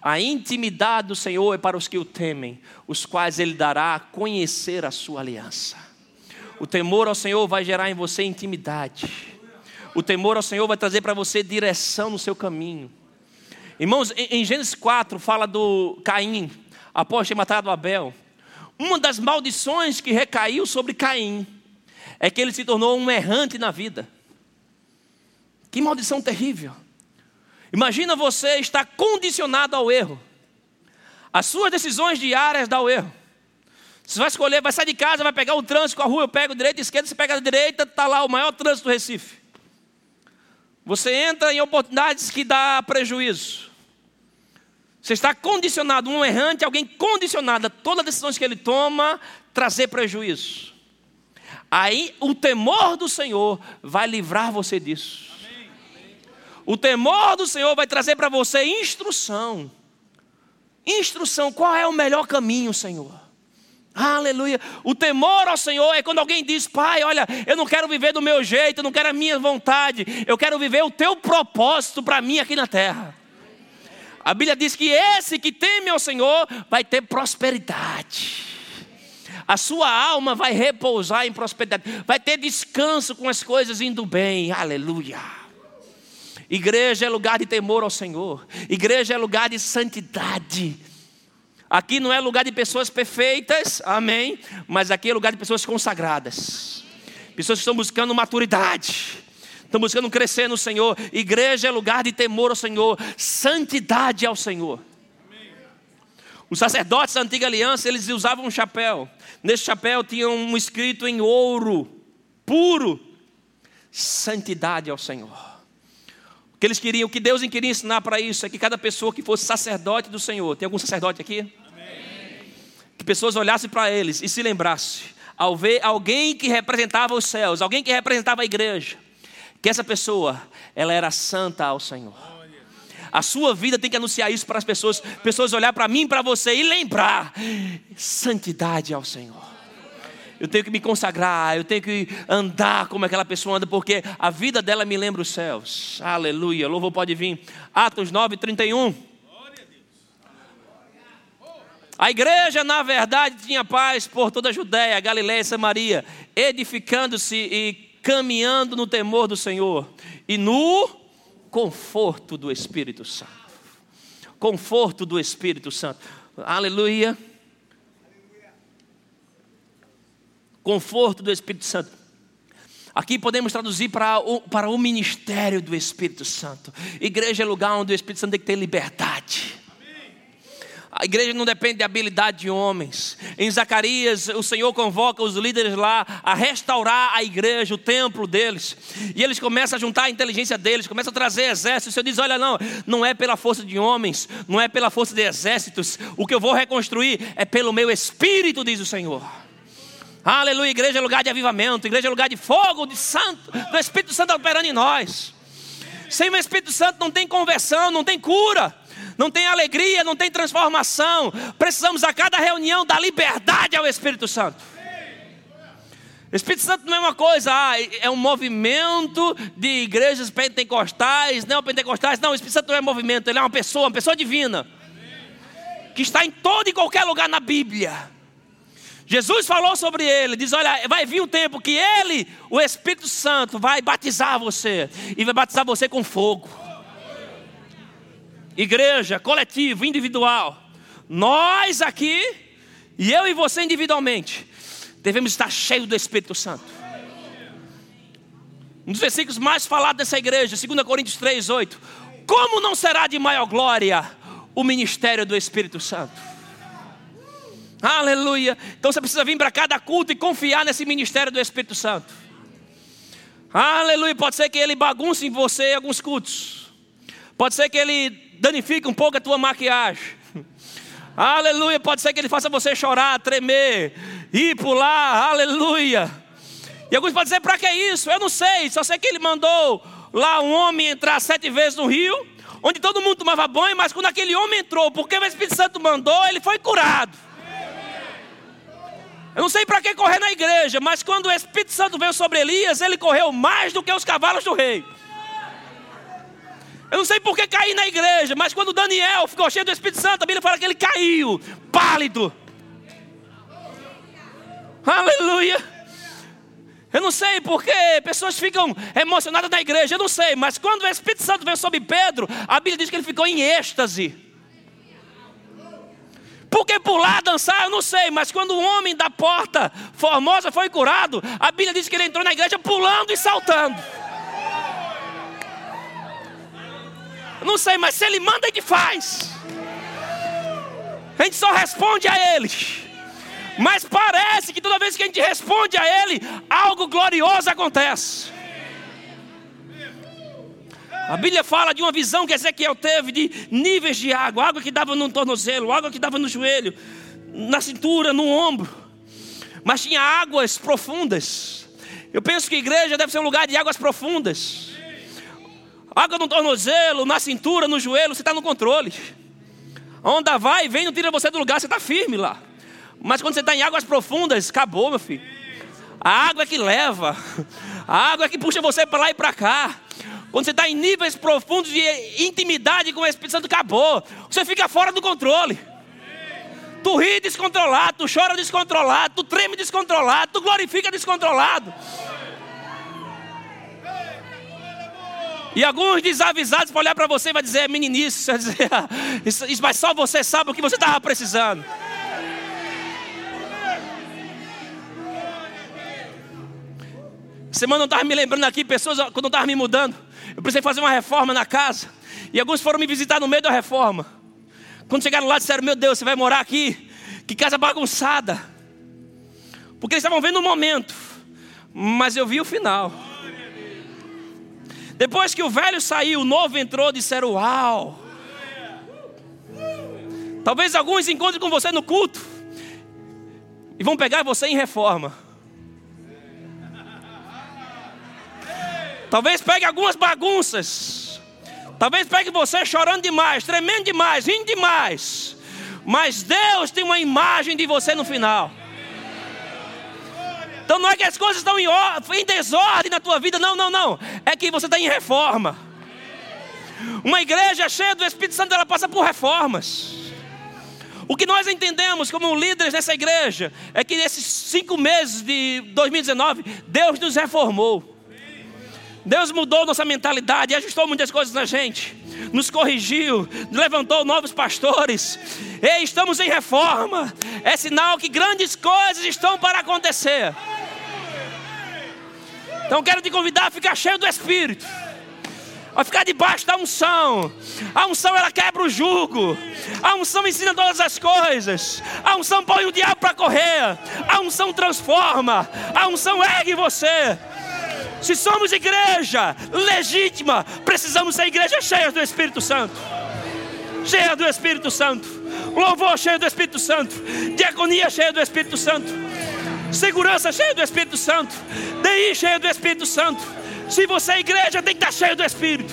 A intimidade do Senhor é para os que o temem, os quais Ele dará a conhecer a sua aliança. O temor ao Senhor vai gerar em você intimidade. O temor ao Senhor vai trazer para você direção no seu caminho. Irmãos, em Gênesis 4 fala do Caim, após ter matado Abel. Uma das maldições que recaiu sobre Caim é que ele se tornou um errante na vida. Que maldição terrível. Imagina você estar condicionado ao erro. As suas decisões diárias dão erro. Você vai escolher, vai sair de casa, vai pegar o trânsito a rua, eu pego direita esquerda, você pega a direita, está lá o maior trânsito do Recife. Você entra em oportunidades que dá prejuízo. Você está condicionado, um errante, alguém condicionado a todas as decisões que ele toma, trazer prejuízo. Aí o temor do Senhor vai livrar você disso. O temor do Senhor vai trazer para você instrução. Instrução, qual é o melhor caminho, Senhor? Aleluia. O temor ao Senhor é quando alguém diz: Pai, olha, eu não quero viver do meu jeito, eu não quero a minha vontade, eu quero viver o teu propósito para mim aqui na terra. A Bíblia diz que esse que teme ao Senhor vai ter prosperidade. A sua alma vai repousar em prosperidade, vai ter descanso com as coisas indo bem. Aleluia. Igreja é lugar de temor ao Senhor. Igreja é lugar de santidade. Aqui não é lugar de pessoas perfeitas, amém. Mas aqui é lugar de pessoas consagradas. Pessoas que estão buscando maturidade. Estão buscando crescer no Senhor. Igreja é lugar de temor ao Senhor. Santidade ao Senhor. Os sacerdotes da antiga aliança, eles usavam um chapéu. Nesse chapéu tinha um escrito em ouro, puro, santidade ao Senhor que eles queriam, o que Deus queria ensinar para isso é que cada pessoa que fosse sacerdote do Senhor, tem algum sacerdote aqui? Amém. Que pessoas olhassem para eles e se lembrassem, ao ver alguém que representava os céus, alguém que representava a igreja, que essa pessoa, ela era santa ao Senhor. A sua vida tem que anunciar isso para as pessoas, pessoas olhar para mim, para você e lembrar: santidade ao Senhor. Eu tenho que me consagrar, eu tenho que andar como aquela pessoa anda, porque a vida dela me lembra os céus. Aleluia. Louvo pode vir. Atos 9, 31. A igreja, na verdade, tinha paz por toda a Judéia, Galiléia e Samaria, edificando-se e caminhando no temor do Senhor e no conforto do Espírito Santo. Conforto do Espírito Santo. Aleluia. Conforto do Espírito Santo. Aqui podemos traduzir para o, para o ministério do Espírito Santo. Igreja é lugar onde o Espírito Santo tem que ter liberdade. A igreja não depende de habilidade de homens. Em Zacarias, o Senhor convoca os líderes lá a restaurar a igreja, o templo deles. E eles começam a juntar a inteligência deles, começam a trazer exércitos. O Senhor diz: Olha, não, não é pela força de homens, não é pela força de exércitos. O que eu vou reconstruir é pelo meu espírito, diz o Senhor. Aleluia, igreja é lugar de avivamento, igreja é lugar de fogo, de santo, do Espírito Santo operando em nós. Sem o Espírito Santo não tem conversão, não tem cura não tem alegria, não tem transformação. Precisamos a cada reunião dar liberdade ao Espírito Santo. Espírito Santo não é uma coisa, ah, é um movimento de igrejas pentecostais, neopentecostais. Não, o Espírito Santo não é movimento, ele é uma pessoa, uma pessoa divina. Que está em todo e qualquer lugar na Bíblia. Jesus falou sobre ele, diz: Olha, vai vir um tempo que ele, o Espírito Santo, vai batizar você, e vai batizar você com fogo igreja, coletivo, individual, nós aqui, e eu e você individualmente, devemos estar cheios do Espírito Santo. Um dos versículos mais falados dessa igreja, 2 Coríntios 3, 8. Como não será de maior glória o ministério do Espírito Santo? Aleluia. Então você precisa vir para cada culto e confiar nesse ministério do Espírito Santo. Aleluia. Pode ser que ele bagunce em você alguns cultos. Pode ser que ele danifica um pouco a tua maquiagem. Aleluia. Pode ser que ele faça você chorar, tremer, ir pular. Aleluia. E alguns podem dizer: para que isso? Eu não sei. Só sei que ele mandou lá um homem entrar sete vezes no rio, onde todo mundo tomava banho, mas quando aquele homem entrou, porque o Espírito Santo mandou, ele foi curado. Eu não sei para que correr na igreja, mas quando o Espírito Santo veio sobre Elias, ele correu mais do que os cavalos do rei. Eu não sei por que caí na igreja, mas quando Daniel ficou cheio do Espírito Santo, a Bíblia fala que ele caiu, pálido. Aleluia. Eu não sei porque pessoas ficam emocionadas na igreja, eu não sei, mas quando o Espírito Santo veio sobre Pedro, a Bíblia diz que ele ficou em êxtase. Por que pular, dançar, eu não sei, mas quando o homem da porta formosa foi curado, a Bíblia diz que ele entrou na igreja pulando e saltando. Não sei, mas se Ele manda, gente faz. A gente só responde a Ele. Mas parece que toda vez que a gente responde a Ele, algo glorioso acontece. A Bíblia fala de uma visão que Ezequiel teve de níveis de água: água que dava no tornozelo, água que dava no joelho, na cintura, no ombro. Mas tinha águas profundas. Eu penso que a igreja deve ser um lugar de águas profundas. Água no tornozelo, na cintura, no joelho, você está no controle. A onda vai e vem, não tira você do lugar, você está firme lá. Mas quando você está em águas profundas, acabou, meu filho. A água é que leva, a água é que puxa você para lá e para cá. Quando você está em níveis profundos de intimidade com o Espírito Santo, acabou. Você fica fora do controle. Tu ri descontrolado, tu chora descontrolado, tu treme descontrolado, tu glorifica descontrolado. E alguns desavisados vão olhar para você e vai dizer, é meninice, vai dizer, isso, isso, mas só você sabe o que você estava precisando. Semana eu estava me lembrando aqui, pessoas, quando eu estava me mudando, eu precisei fazer uma reforma na casa. E alguns foram me visitar no meio da reforma. Quando chegaram lá, disseram: Meu Deus, você vai morar aqui? Que casa bagunçada. Porque eles estavam vendo o momento, mas eu vi o final. Depois que o velho saiu, o novo entrou, disseram: Uau! Talvez alguns encontrem com você no culto e vão pegar você em reforma. Talvez pegue algumas bagunças. Talvez pegue você chorando demais, tremendo demais, rindo demais. Mas Deus tem uma imagem de você no final. Então não é que as coisas estão em, em desordem na tua vida, não, não, não. É que você está em reforma. Uma igreja cheia do Espírito Santo, ela passa por reformas. O que nós entendemos como líderes dessa igreja é que nesses cinco meses de 2019, Deus nos reformou. Deus mudou nossa mentalidade, ajustou muitas coisas na gente, nos corrigiu, levantou novos pastores. E estamos em reforma. É sinal que grandes coisas estão para acontecer. Então quero te convidar a ficar cheio do Espírito. A ficar debaixo da unção. A unção ela quebra o jugo. A unção ensina todas as coisas. A unção põe o diabo para correr. A unção transforma. A unção ergue você. Se somos igreja legítima, precisamos ser igreja cheia do Espírito Santo. Cheia do Espírito Santo. Louvor cheio do Espírito Santo. Diaconia cheia do Espírito Santo segurança cheia do Espírito Santo, DI cheio do Espírito Santo. Se você é igreja, tem que estar cheio do Espírito.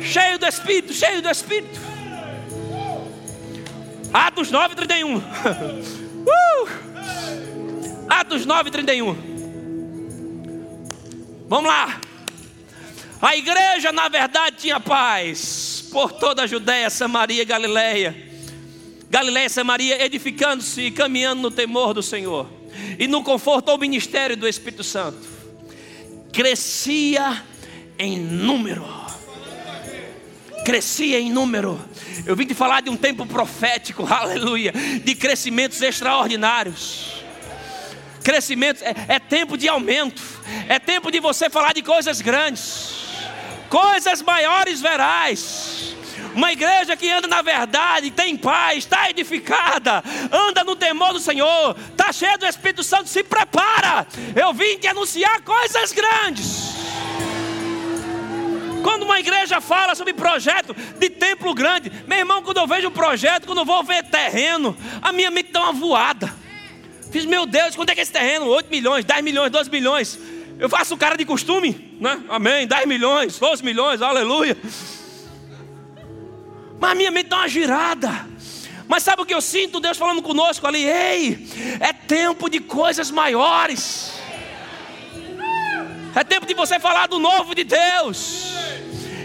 Cheio do Espírito, cheio do Espírito. Atos 9, 31. uh! Atos 9, 31. Vamos lá. A igreja, na verdade, tinha paz por toda a Judéia, Samaria e Galileia Galiléia e Samaria edificando-se e caminhando no temor do Senhor e no conforto ao ministério do Espírito Santo. Crescia em número. Crescia em número. Eu vim te falar de um tempo profético, aleluia, de crescimentos extraordinários. Crescimento é, é tempo de aumento, é tempo de você falar de coisas grandes, coisas maiores verás. Uma igreja que anda na verdade, tem paz, está edificada, anda no temor do Senhor, está cheia do Espírito Santo, se prepara. Eu vim te anunciar coisas grandes. Quando uma igreja fala sobre projeto de templo grande, meu irmão, quando eu vejo projeto, quando eu vou ver terreno, a minha mente dá uma voada. Fiz, meu Deus, quanto é que é esse terreno? 8 milhões, 10 milhões, 12 milhões. Eu faço cara de costume, né? Amém, 10 milhões, 12 milhões, aleluia. Mas minha mente está uma girada. Mas sabe o que eu sinto? Deus falando conosco ali: ei, é tempo de coisas maiores. É tempo de você falar do novo de Deus.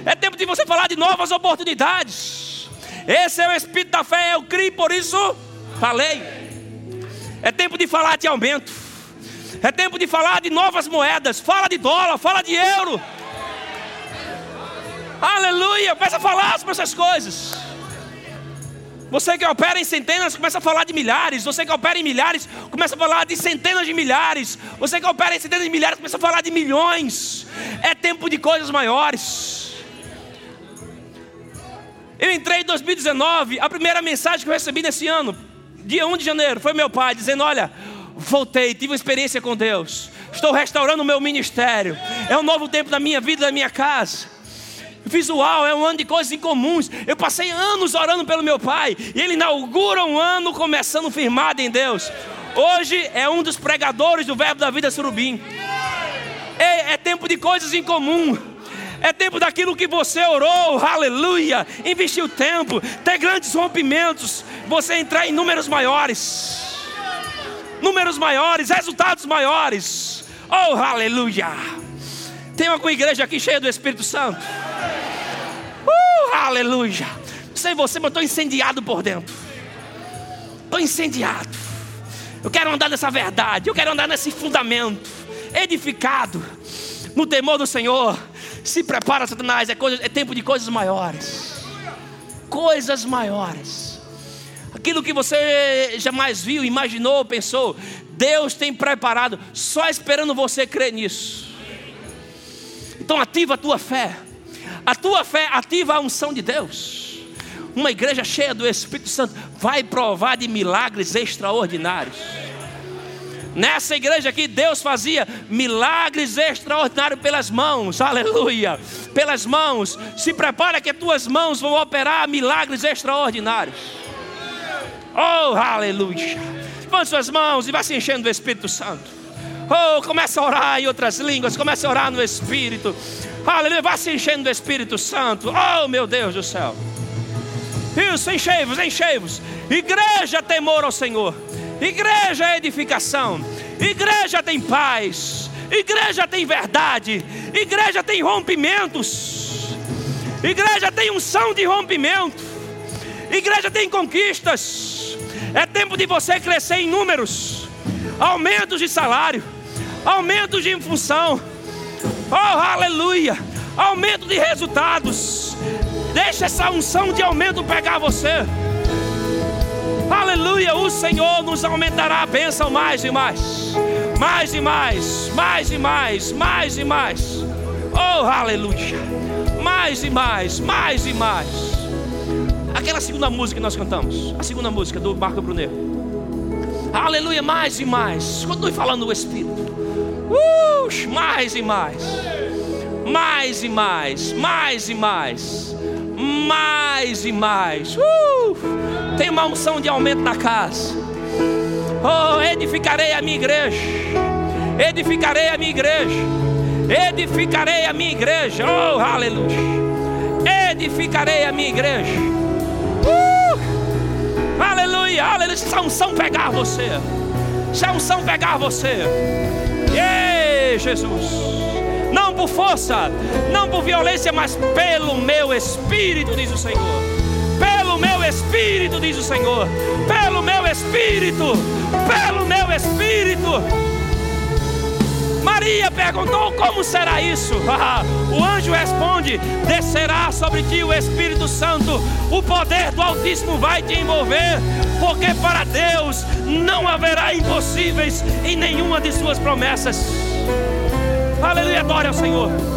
É tempo de você falar de novas oportunidades. Esse é o espírito da fé, eu criei, por isso falei. É tempo de falar de aumento. É tempo de falar de novas moedas. Fala de dólar, fala de euro. Aleluia! Começa a falar sobre essas coisas. Você que opera em centenas, começa a falar de milhares. Você que opera em milhares, começa a falar de centenas de milhares. Você que opera em centenas de milhares, começa a falar de milhões. É tempo de coisas maiores. Eu entrei em 2019, a primeira mensagem que eu recebi nesse ano, dia 1 de janeiro, foi meu pai dizendo: Olha, voltei, tive uma experiência com Deus. Estou restaurando o meu ministério. É um novo tempo da minha vida, da minha casa visual, é um ano de coisas incomuns. Eu passei anos orando pelo meu pai, e ele inaugura um ano começando firmado em Deus. Hoje é um dos pregadores do Verbo da Vida Surubim. É, é tempo de coisas incomuns. É tempo daquilo que você orou, aleluia. Investiu tempo, ter grandes rompimentos, você entrar em números maiores. Números maiores, resultados maiores. Oh, aleluia. Tem uma igreja aqui cheia do Espírito Santo. Uh, aleluia. Não sei você, mas estou incendiado por dentro. Estou incendiado. Eu quero andar nessa verdade. Eu quero andar nesse fundamento. Edificado. No temor do Senhor. Se prepara, Satanás. É, coisa, é tempo de coisas maiores. Coisas maiores. Aquilo que você jamais viu, imaginou, pensou. Deus tem preparado. Só esperando você crer nisso. Então ativa a tua fé. A tua fé ativa a unção de Deus. Uma igreja cheia do Espírito Santo vai provar de milagres extraordinários. Nessa igreja aqui, Deus fazia milagres extraordinários pelas mãos, aleluia. Pelas mãos, se prepara que as tuas mãos vão operar milagres extraordinários. Oh, aleluia. Levante suas mãos e vá se enchendo do Espírito Santo. Oh, começa a orar em outras línguas, começa a orar no Espírito. Aleluia, vá se enchendo do Espírito Santo. Oh, meu Deus do céu. Isso, enchei-vos, enchei-vos. Igreja, temor ao Senhor. Igreja, edificação. Igreja tem paz. Igreja tem verdade. Igreja tem rompimentos. Igreja tem unção de rompimento. Igreja tem conquistas. É tempo de você crescer em números, aumentos de salário, aumentos de função. Oh, aleluia! Aumento de resultados. Deixa essa unção de aumento pegar você. Aleluia! O Senhor nos aumentará a bênção mais e mais. Mais e mais, mais e mais, mais e mais. Oh, aleluia! Mais e mais, mais e mais. Aquela segunda música que nós cantamos, a segunda música do Marco Brunet. Aleluia, mais e mais. Continue falando do Espírito. Uh, mais e mais. Mais e mais, mais e mais. Mais e mais. Uh, tem uma unção de aumento na casa. Oh, edificarei a minha igreja. Edificarei a minha igreja. Edificarei a minha igreja. Oh, aleluia. Edificarei a minha igreja. Aleluia, aleluia. Se unção pegar você, se unção pegar você, Ei, Jesus. Não por força, não por violência, mas pelo meu espírito, diz o Senhor. Espírito, diz o Senhor. Pelo meu espírito, pelo meu espírito. Maria perguntou: Como será isso? o anjo responde: Descerá sobre ti o Espírito Santo, o poder do Altíssimo vai te envolver, porque para Deus não haverá impossíveis em nenhuma de suas promessas. Aleluia, adore ao Senhor.